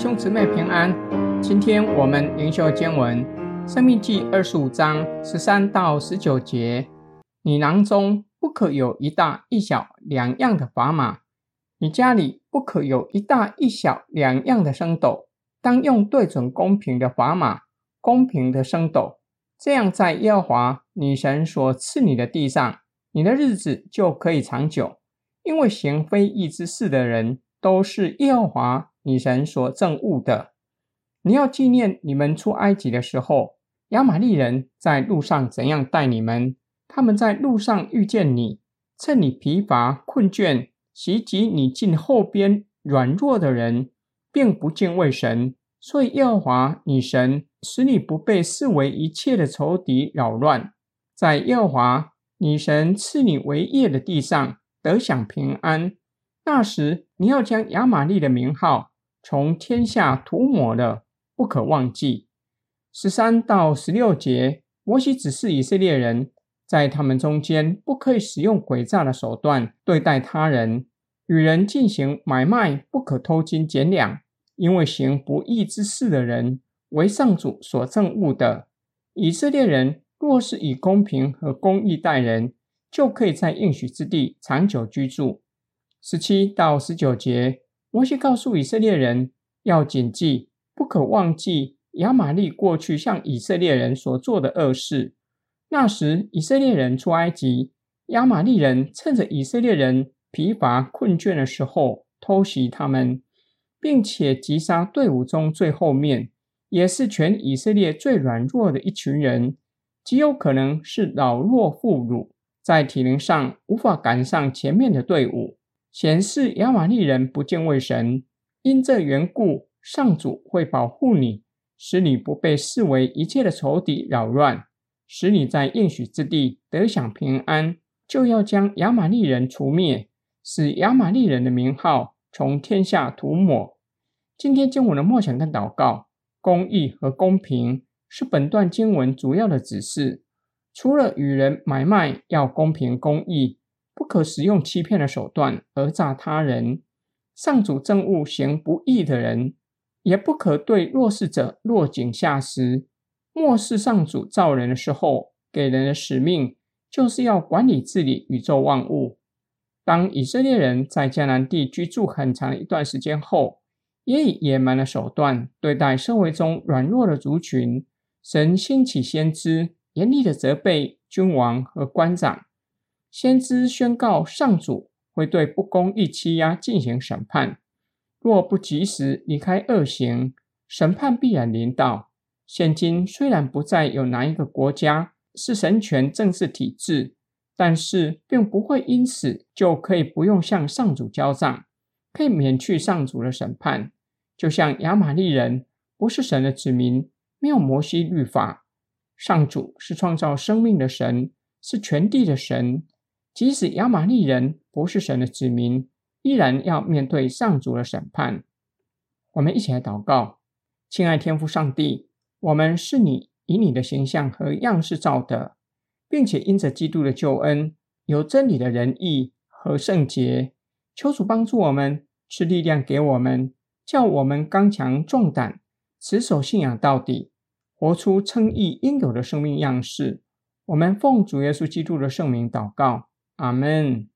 兄姊妹平安，今天我们灵修经文《生命记》二十五章十三到十九节：你囊中不可有一大一小两样的砝码，你家里不可有一大一小两样的升斗，当用对准公平的砝码，公平的升斗，这样在耶和华女神所赐你的地上，你的日子就可以长久，因为行非义之事的人都是耶和华。你神所憎恶的，你要纪念你们出埃及的时候，亚玛利人在路上怎样待你们。他们在路上遇见你，趁你疲乏困倦，袭击你近后边软弱的人，并不敬畏神。所以耶和华你神使你不被视为一切的仇敌扰乱，在耶和华你神赐你为业的地上得享平安。那时你要将亚玛利的名号。从天下涂抹了，不可忘记。十三到十六节，摩西指示以色列人，在他们中间不可以使用诡诈的手段对待他人，与人进行买卖不可偷斤减两，因为行不义之事的人为上主所憎恶的。以色列人若是以公平和公义待人，就可以在应许之地长久居住。十七到十九节。摩西告诉以色列人要谨记，不可忘记亚玛力过去向以色列人所做的恶事。那时以色列人出埃及，亚玛力人趁着以色列人疲乏困倦的时候偷袭他们，并且击杀队伍中最后面，也是全以色列最软弱的一群人，极有可能是老弱妇孺，在体能上无法赶上前面的队伍。显示亚玛利人不敬畏神，因这缘故，上主会保护你，使你不被视为一切的仇敌扰乱，使你在应许之地得享平安。就要将亚玛利人除灭，使亚玛利人的名号从天下涂抹。今天经文的默想跟祷告，公义和公平是本段经文主要的指示。除了与人买卖要公平公义。不可使用欺骗的手段讹诈他人，上主憎恶行不义的人，也不可对弱势者落井下石。漠视上主造人的时候给人的使命，就是要管理治理宇宙万物。当以色列人在迦南地居住很长一段时间后，也以野蛮的手段对待社会中软弱的族群，神兴起先知，严厉的责备君王和官长。先知宣告，上主会对不公义欺压进行审判，若不及时离开恶行，审判必然临到。现今虽然不再有哪一个国家是神权政治体制，但是并不会因此就可以不用向上主交账，可以免去上主的审判。就像亚玛力人不是神的子民，没有摩西律法，上主是创造生命的神，是全地的神。即使亚玛力人不是神的子民，依然要面对上主的审判。我们一起来祷告，亲爱天父上帝，我们是你以你的形象和样式造的，并且因着基督的救恩，有真理的仁义和圣洁。求主帮助我们，赐力量给我们，叫我们刚强壮胆，持守信仰到底，活出称义应有的生命样式。我们奉主耶稣基督的圣名祷告。Amen.